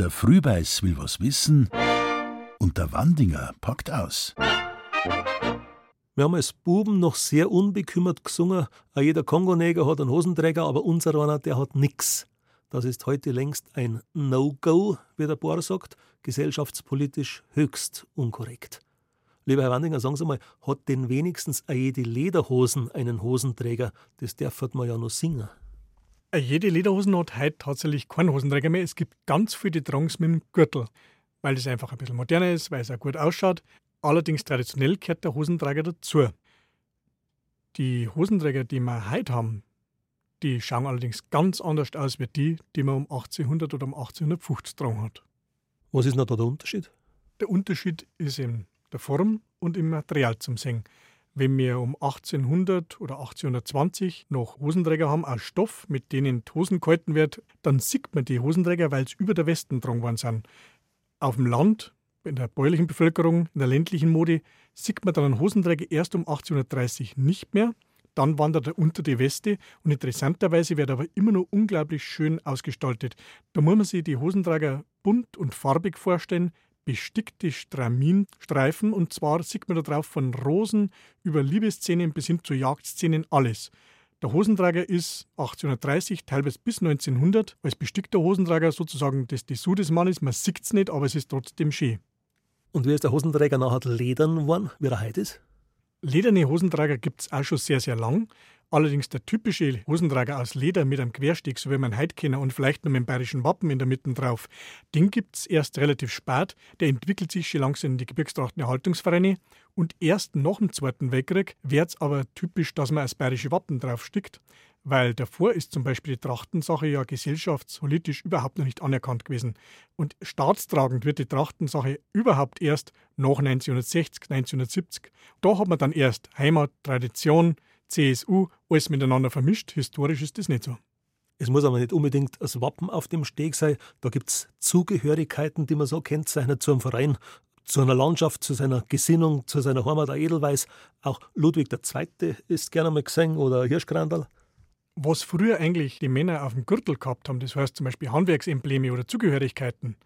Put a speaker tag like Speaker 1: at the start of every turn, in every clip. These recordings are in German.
Speaker 1: Der Frühbeiß will was wissen und der Wandinger packt aus.
Speaker 2: Wir haben als Buben noch sehr unbekümmert gesungen. Auch jeder Kongoneger hat einen Hosenträger, aber unser einer, der hat nix. Das ist heute längst ein No-Go, wie der Bohr sagt, gesellschaftspolitisch höchst unkorrekt. Lieber Herr Wandinger, sagen Sie mal, hat denn wenigstens jede Lederhosen einen Hosenträger? Das darf man ja noch singen.
Speaker 3: Jede Lederhosen hat heute tatsächlich keinen Hosenträger mehr. Es gibt ganz viele, tragen mit dem Gürtel, weil das einfach ein bisschen moderner ist, weil es auch gut ausschaut. Allerdings traditionell gehört der Hosenträger dazu. Die Hosenträger, die wir heute haben, die schauen allerdings ganz anders aus wie die, die man um 1800 oder um 1850 getragen hat.
Speaker 2: Was ist noch da der Unterschied?
Speaker 3: Der Unterschied ist in der Form und im Material zum Singen. Wenn wir um 1800 oder 1820 noch Hosenträger haben aus Stoff, mit denen die Hosen gehalten wird, dann sieht man die Hosenträger, weil sie über der Westen getragen worden sind. Auf dem Land in der bäuerlichen Bevölkerung, in der ländlichen Mode, sieht man dann einen Hosenträger erst um 1830 nicht mehr. Dann wandert er unter die Weste und interessanterweise wird er aber immer noch unglaublich schön ausgestaltet. Da muss man sich die Hosenträger bunt und farbig vorstellen, bestickte Straminstreifen und zwar sieht man da drauf von Rosen über Liebesszenen bis hin zu Jagdszenen alles. Der Hosenträger ist 1830, teilweise bis 1900, als bestickter Hosenträger sozusagen das Dessous des Mannes. Man sieht es nicht, aber es ist trotzdem schön.
Speaker 2: Und wie ist der Hosenträger nachher ledern geworden, wie er heute ist?
Speaker 3: Lederne Hosenträger gibt es auch schon sehr, sehr lang. Allerdings der typische Hosenträger aus Leder mit einem Querstich, so wie man heute kennt, und vielleicht noch mit dem bayerischen Wappen in der Mitte drauf, den gibt es erst relativ spät. Der entwickelt sich schon langsam in die Gebirgstrachtenerhaltungsvereine. Und erst nach dem Zweiten Weltkrieg wird es aber typisch, dass man das bayerische Wappen draufstickt weil davor ist zum Beispiel die Trachtensache ja gesellschaftspolitisch überhaupt noch nicht anerkannt gewesen. Und staatstragend wird die Trachtensache überhaupt erst nach 1960, 1970. Da hat man dann erst Heimat, Tradition, CSU, alles miteinander vermischt. Historisch ist das nicht so.
Speaker 2: Es muss aber nicht unbedingt das Wappen auf dem Steg sein. Da gibt es Zugehörigkeiten, die man so kennzeichnet zu einem Verein, zu einer Landschaft, zu seiner Gesinnung, zu seiner Heimat, der Edelweiß. Auch Ludwig II. ist gerne mal gesehen oder Hirschgrandal
Speaker 3: was früher eigentlich die Männer auf dem Gürtel gehabt haben, das heißt zum Beispiel Handwerksembleme oder Zugehörigkeiten,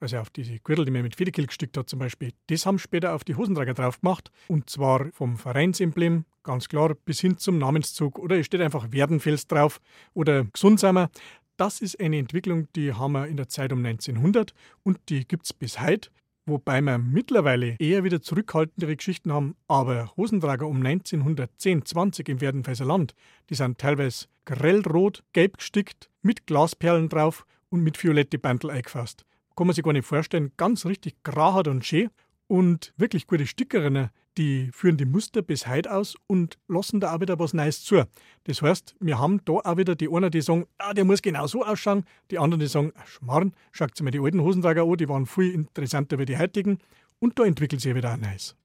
Speaker 3: also auf diese Gürtel, die man mit Federkill gestickt hat zum Beispiel, das haben später auf die Hosenträger drauf gemacht und zwar vom Vereinsemblem, ganz klar, bis hin zum Namenszug oder es steht einfach Werdenfels drauf oder Gesundsamer. Das ist eine Entwicklung, die haben wir in der Zeit um 1900 und die gibt es bis heute wobei wir mittlerweile eher wieder zurückhaltendere Geschichten haben. Aber Hosentrager um 1910, 20 im Werdenfelser Land, die sind teilweise grellrot, gelb gestickt, mit Glasperlen drauf und mit violette Bandel eingefasst. Kann man sich gar nicht vorstellen, ganz richtig grahart und schön. Und wirklich gute Stickerinnen, die führen die Muster bis heute aus und lassen da auch wieder was Neues zu. Das heißt, wir haben da auch wieder die einen, die sagen, ah, der muss genau so ausschauen, die anderen, die sagen, Schmarrn, schaut sich mal die alten Hosenträger an, die waren viel interessanter wie die heutigen. Und da entwickelt sich wieder auch Neues.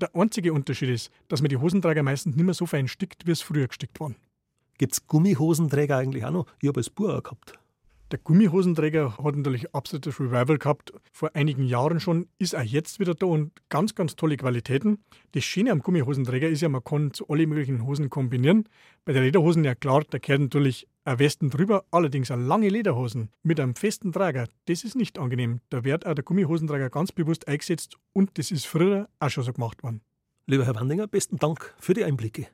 Speaker 3: Der einzige Unterschied ist, dass man die Hosenträger meistens nicht mehr so fein stickt, wie es früher gestickt waren.
Speaker 2: Gibt es Gummihosenträger eigentlich auch noch? Ich habe als Bauer gehabt.
Speaker 3: Der Gummihosenträger hat natürlich absolutes Revival gehabt, vor einigen Jahren schon, ist auch jetzt wieder da und ganz, ganz tolle Qualitäten. Das Schöne am Gummihosenträger ist ja, man kann zu alle möglichen Hosen kombinieren. Bei der Lederhosen, ja klar, da gehört natürlich ein Westen drüber, allerdings eine lange Lederhosen mit einem festen Träger, das ist nicht angenehm. Da wird auch der Gummihosenträger ganz bewusst eingesetzt und das ist früher auch schon so gemacht worden.
Speaker 2: Lieber Herr Wandinger, besten Dank für die Einblicke.